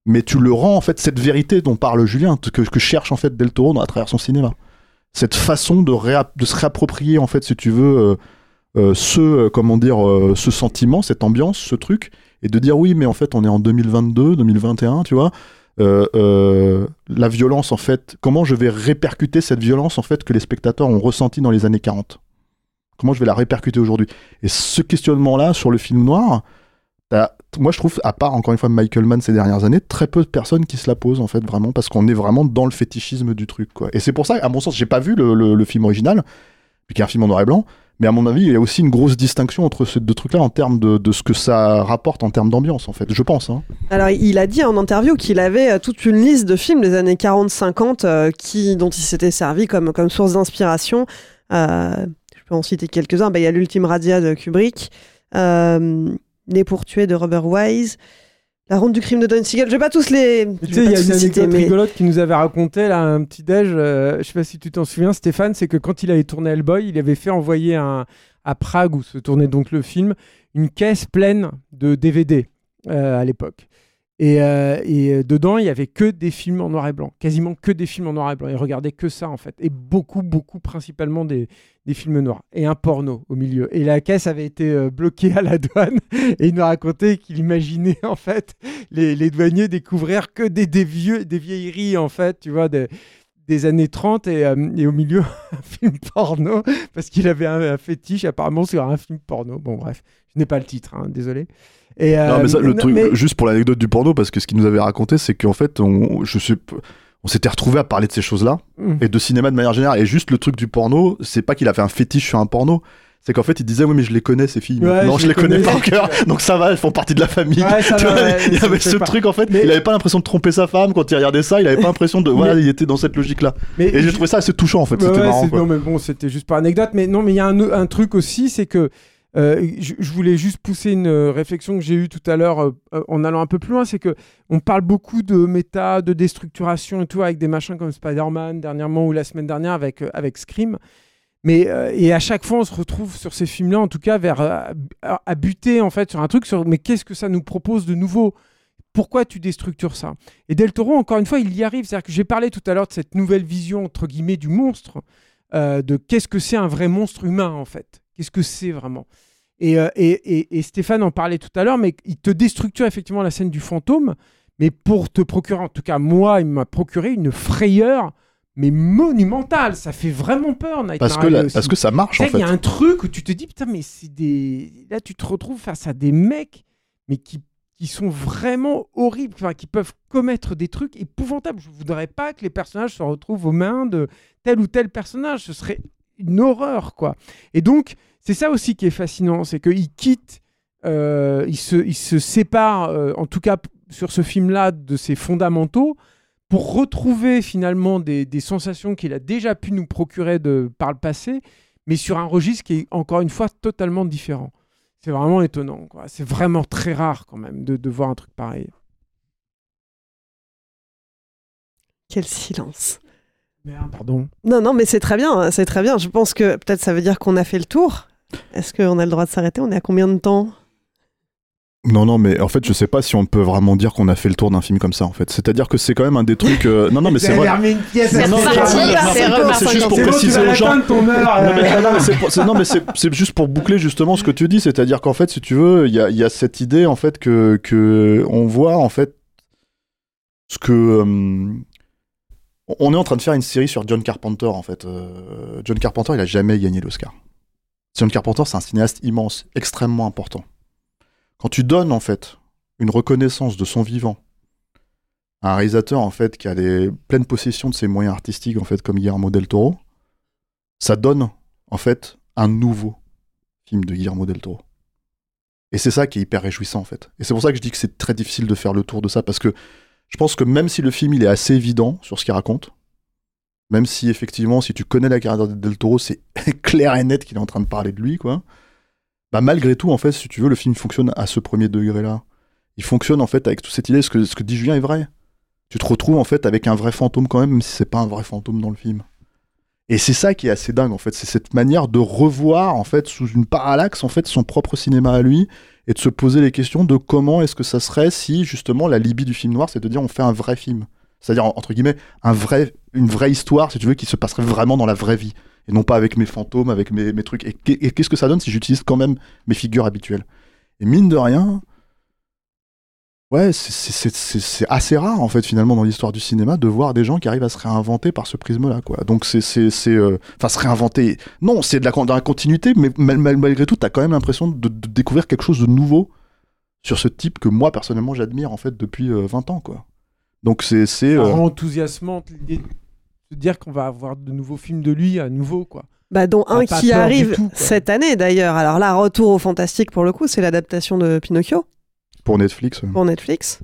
mais tu le rends, en fait, cette vérité dont parle Julien, que, cherche, en fait, Del Toro à travers son cinéma. Cette façon de, de se réapproprier, en fait, si tu veux, euh, euh, ce, euh, comment dire, ce sentiment, cette ambiance, ce truc, et de dire oui, mais en fait, on est en 2022, 2021, tu vois. Euh, euh, la violence, en fait, comment je vais répercuter cette violence, en fait, que les spectateurs ont ressenti dans les années 40 Comment je vais la répercuter aujourd'hui? Et ce questionnement-là sur le film noir, t'as- moi je trouve, à part encore une fois Michael Mann ces dernières années, très peu de personnes qui se la posent en fait vraiment parce qu'on est vraiment dans le fétichisme du truc quoi. Et c'est pour ça, à mon sens, j'ai pas vu le film original, puis qui est un film en noir et blanc, mais à mon avis, il y a aussi une grosse distinction entre ces deux trucs-là en termes de, de ce que ça rapporte en termes d'ambiance en fait, je pense. Hein. Alors, il a dit en interview qu'il avait euh, toute une liste de films des années 40-50 euh, dont il s'était servi comme, comme source d'inspiration. Euh, je peux en citer quelques-uns. Bah, Il y a l'ultime Radia de Kubrick, euh, Né pour tuer de Robert Wise, La ronde du crime de Don Siegel. Je vais pas tous les. Tu sais, il y a une anecdote mais- rigolote qui nous avait raconté là, un petit déj. euh, je sais pas si tu t'en souviens, Stéphane, c'est que quand il avait tourné Hellboy, il avait fait envoyer un, à Prague où se tournait donc le film une caisse pleine de DVD euh, à l'époque. Et, euh, euh, dedans, il y avait que des films en noir et blanc, quasiment que des films en noir et blanc. Il regardait que ça en fait, et beaucoup, beaucoup, principalement des, des films noirs et un porno au milieu. Et la caisse avait été euh, bloquée à la douane, et il nous racontait qu'il imaginait en fait les, les douaniers découvrir que des, des vieux, des vieilleries en fait, tu vois, des, des années 30 et, et au milieu un film porno parce qu'il avait un, un fétiche apparemment sur un film porno. Bon bref, je n'ai pas le titre, hein, désolé. Et, non, euh, mais ça, le non, truc, mais- juste pour l'anecdote du porno, parce que ce qu'il nous avait raconté, c'est qu'en fait, on, je s'était retrouvé à parler de ces choses-là Mm. et de cinéma de manière générale. Et juste le truc du porno, c'est pas qu'il avait un fétiche sur un porno. C'est qu'en fait, il disait, oui, mais je les connais, ces filles. Ouais, non, je les connais par cœur. Donc ça va, elles font partie de la famille. Ouais, ça Tu va, vois, ouais, il y ça avait fait ce pas. truc, en fait. Mais- Il avait pas l'impression de tromper sa femme quand il regardait ça. Il avait pas l'impression de. Voilà, il était dans cette logique-là. Mais Et j'ai je- trouvé ça assez touchant, en fait. C'était marrant. Non, mais bon, c'était juste par anecdote. Mais non, mais il y a un, un truc aussi, c'est que euh, je, voulais juste pousser une euh, réflexion que j'ai eue tout à l'heure euh, en allant un peu plus loin. C'est que on parle beaucoup de méta, de déstructuration et tout avec des machins comme Spider-Man dernièrement ou la semaine dernière avec, euh, avec Scream. Mais et à chaque fois, on se retrouve sur ces films-là, en tout cas, vers à, buter en fait sur un truc sur mais qu'est-ce que ça nous propose de nouveau? Pourquoi tu déstructures ça? Et Del Toro, encore une fois, il y arrive. C'est-à-dire que j'ai parlé tout à l'heure de cette nouvelle vision, entre guillemets, du monstre, de qu'est-ce que c'est un vrai monstre humain, en fait? Qu'est-ce que c'est vraiment? Et, euh, et, et- et Stéphane en parlait tout à l'heure, mais il te déstructure effectivement la scène du fantôme, mais pour te procurer, en tout cas moi, il m'a procuré une frayeur, mais monumentale. Ça fait vraiment peur, Nightmare Parce que, la- parce que ça marche, en fait. qu'il y a un truc où tu te dis, putain, mais c'est des. Là, tu te retrouves face à des mecs, mais qui, qui sont vraiment horribles, enfin, qui peuvent commettre des trucs épouvantables. Je voudrais pas que les personnages se retrouvent aux mains de tel ou tel personnage. Ce serait une horreur, quoi. Et donc, c'est ça aussi qui est fascinant, c'est qu'il quitte, euh, il, se, il se sépare, euh, en tout cas sur ce film-là, de ses fondamentaux pour retrouver finalement des, des sensations qu'il a déjà pu nous procurer de, par le passé, mais sur un registre qui est encore une fois totalement différent. C'est vraiment étonnant. quoi. C'est vraiment très rare quand même de, de voir un truc pareil. Quel silence. Merde, pardon. Non, non, mais c'est très bien, hein, c'est très bien. Je pense que peut-être ça veut dire qu'on a fait le tour. Est-ce qu'on a le droit de s'arrêter? On est à combien de temps? Non, non, mais en fait, je sais pas si on peut vraiment dire qu'on a fait le tour d'un film comme ça, en fait. C'est-à-dire que c'est quand même un des trucs. euh, Non, non, mais c'est vrai. Non, c'est- juste pour préciser aux gens. Non, mais, euh. c'est juste pour boucler justement ce que tu dis, c'est-à-dire qu'en fait, si tu veux, il y a, il y a cette idée en fait que, que on voit en fait ce que euh, on est en train de faire une série sur John Carpenter en fait. Euh, John Carpenter, il a jamais gagné l'Oscar. John Carpenter, c'est un cinéaste immense, extrêmement important. Quand tu donnes en fait une reconnaissance de son vivant à un réalisateur en fait qui a les pleines possessions de ses moyens artistiques en fait comme Guillermo del Toro, ça donne en fait un nouveau film de Guillermo del Toro. Et c'est ça qui est hyper réjouissant en fait. Et c'est pour ça que je dis que c'est très difficile de faire le tour de ça parce que je pense que même si le film il est assez évident sur ce qu'il raconte, même si effectivement si tu connais la carrière de Del Toro, c'est clair et net qu'il est en train de parler de lui quoi. Bah malgré tout en fait, si tu veux, le film fonctionne à ce premier degré là. Il fonctionne en fait avec toute cette idée, ce que, ce que dit Julien est vrai. Tu te retrouves en fait avec un vrai fantôme quand même, même si c'est pas un vrai fantôme dans le film. Et c'est ça qui est assez dingue en fait, c'est cette manière de revoir en fait sous une parallaxe en fait son propre cinéma à lui et de se poser les questions de comment est-ce que ça serait si justement la libye du film noir c'est de dire on fait un vrai film. C'est-à-dire entre guillemets un vrai une vraie histoire si tu veux qui se passerait vraiment dans la vraie vie et non pas avec mes fantômes, avec mes, mes trucs. Et, qu'est- et qu'est-ce que ça donne si j'utilise quand même mes figures habituelles? Et mine de rien, Ouais, c'est- assez rare en fait finalement dans l'histoire du cinéma de voir des gens qui arrivent à se réinventer par ce prisme-là quoi. Donc c'est euh, enfin se réinventer. Non, c'est de la continuité, mais mal- mal- malgré tout, t'as quand même l'impression de, de découvrir quelque chose de nouveau sur ce type que moi personnellement j'admire en fait depuis euh, 20 ans quoi. Donc c'est c'est euh, enthousiasmante l'idée de dire qu'on va avoir de nouveaux films de lui à nouveau, quoi. Bah, dont un qui arrive tout, cette année d'ailleurs. Alors là, retour au fantastique pour le coup, c'est l'adaptation de Pinocchio pour Netflix. pour Netflix.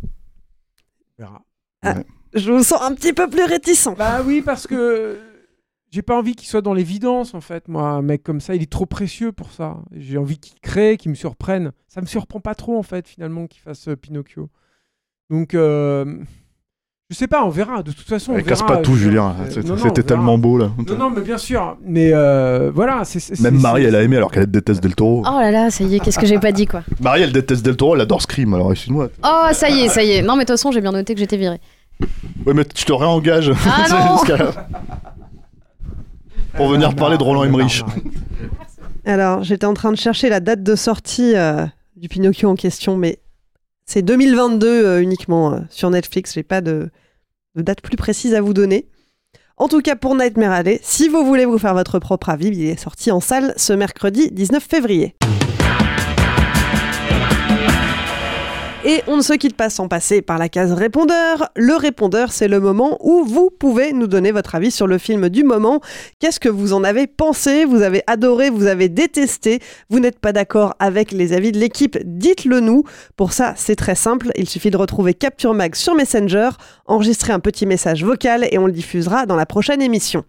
On verra. Ah, Je vous sens un petit peu plus réticent. Bah oui, parce que j'ai pas envie qu'il soit dans l'évidence, en fait. Moi, un mec comme ça, il est trop précieux pour ça. J'ai envie qu'il crée, qu'il me surprenne. Ça me surprend pas trop, en fait, finalement, qu'il fasse euh, Pinocchio. Donc, euh, je sais pas, on verra. De toute façon, on Eh, casse verra. pas tout, Julien. euh, non, non, C'était tellement beau là. Non, non, mais bien sûr. Mais euh, voilà, c'est. c'est- Même c'est- Marie, elle a aimé alors qu'elle déteste Del Toro. Oh là là, ça y est, qu'est-ce que j'ai pas dit quoi. Marie, elle déteste Del Toro, elle adore Scream. Alors excuse-moi. Oh, ça y est, ça y est. Non, mais de toute façon, j'ai bien noté que j'étais virée. Ouais, mais je te réengage. Ah C'est non jusqu'à- Pour venir parler de Roland Emmerich. Alors, j'étais en train de chercher la date de sortie euh, du Pinocchio en question, mais c'est 2022 euh, uniquement euh, sur Netflix. J'ai pas de, date plus précise à vous donner. En tout cas, pour Nightmare Alley, si vous voulez vous faire votre propre avis, il est sorti en salle ce mercredi 19 février. Et on ne se quitte pas sans passer par la case répondeur. Le répondeur, c'est le moment où vous pouvez nous donner votre avis sur le film du moment. Qu'est-ce que vous en avez pensé? Vous avez adoré, vous avez détesté Vous n'êtes pas d'accord avec les avis de l'équipe? Dites-le nous. Pour ça, c'est très simple. Il suffit de retrouver Capture Mag sur Messenger, enregistrer un petit message vocal et on le diffusera dans la prochaine émission.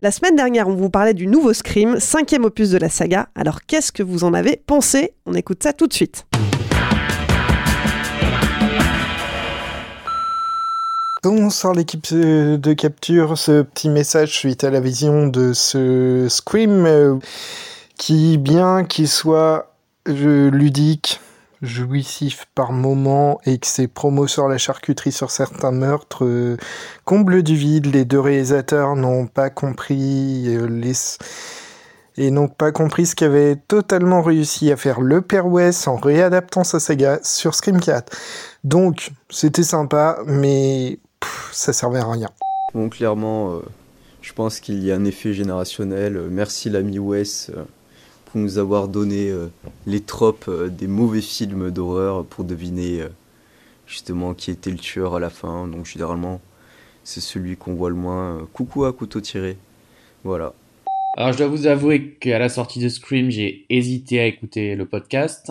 La semaine dernière, on vous parlait du nouveau Scream, cinquième opus de la saga. Alors qu'est-ce que vous en avez pensé? On écoute ça tout de suite. Bonsoir l'équipe euh, de capture, ce petit message suite à la vision de ce Scream euh, qui, bien qu'il soit ludique, jouissif par moment et que ses promos sur la charcuterie sur certains meurtres euh, comble du vide, les deux réalisateurs n'ont pas compris les et n'ont pas compris ce qu'avait totalement réussi à faire le Père West en réadaptant sa saga sur Scream 4. Donc, c'était sympa, mais pff, ça servait à rien. Bon, clairement, euh, je pense qu'il y a un effet générationnel. Euh, Merci l'ami Wes euh, pour nous avoir donné euh, les tropes euh, des mauvais films d'horreur pour deviner euh, justement qui était le tueur à la fin. Donc généralement, c'est celui qu'on voit le moins. Coucou à couteau tiré. Voilà. Alors, je dois vous avouer qu'à la sortie de Scream, j'ai hésité à écouter le podcast,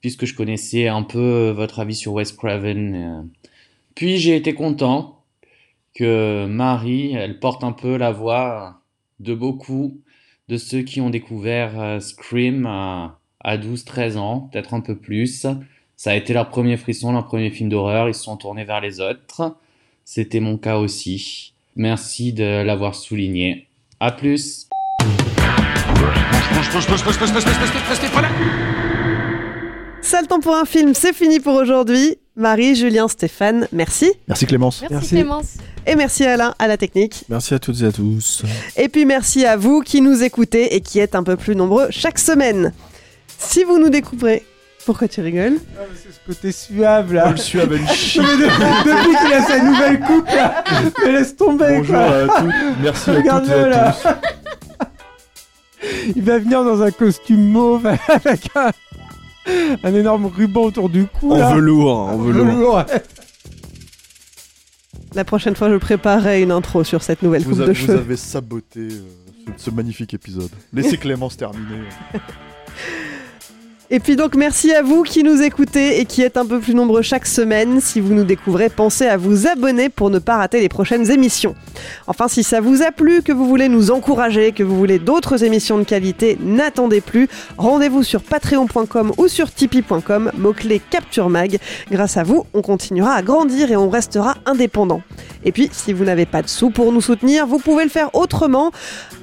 puisque je connaissais un peu votre avis sur Wes Craven. Puis, j'ai été content que Marie, elle porte un peu la voix de beaucoup de ceux qui ont découvert euh, Scream à, à 12-13 ans, peut-être un peu plus. Ça a été leur premier frisson, leur premier film d'horreur. Ils se sont tournés vers les autres. C'était mon cas aussi. Merci de l'avoir souligné. À plus. Ça le temps pour un film, c'est fini pour aujourd'hui. Marie, Julien, Stéphane, merci. Merci Clémence. Merci, Clémence. Et merci Alain à la technique. Merci à toutes et à tous. Et puis merci à vous qui nous écoutez et qui êtes un peu plus nombreux chaque semaine. Si vous nous découvrez, pourquoi tu rigoles? C'est ce côté suave là. Oh, le suave, elle chie. Mais de- Depuis qu'il a sa nouvelle coupe là, mais laisse tomber Bonjour quoi. à tous. Merci à toutes et Regarde-le, à là. tous. Il va venir dans un costume mauve avec un, un énorme ruban autour du cou. En là. velours, en velours. ouais. La prochaine fois, je préparerai une intro sur cette nouvelle Vous, coupe a- de vous cheveux. avez saboté euh, ce, ce magnifique épisode. Laissez Clémence terminer. Et puis donc merci à vous qui nous écoutez et qui êtes un peu plus nombreux chaque semaine. Si vous nous découvrez, pensez à vous abonner pour ne pas rater les prochaines émissions. Enfin, si ça vous a plu, que vous voulez nous encourager, que vous voulez d'autres émissions de qualité, n'attendez plus. Rendez-vous sur patreon.com ou sur tipeee.com, mot-clé Capture Mag. Grâce à vous, on continuera à grandir et on restera indépendant. Et puis, si vous n'avez pas de sous pour nous soutenir, vous pouvez le faire autrement.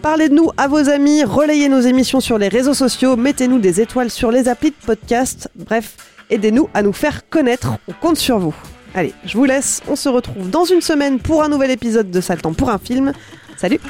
Parlez de nous à vos amis, relayez nos émissions sur les réseaux sociaux, mettez-nous des étoiles sur les applis de podcast. Bref, aidez-nous à nous faire connaître. On compte sur vous. Allez, je vous laisse. On se retrouve dans une semaine pour un nouvel épisode de Saltan pour un film. Salut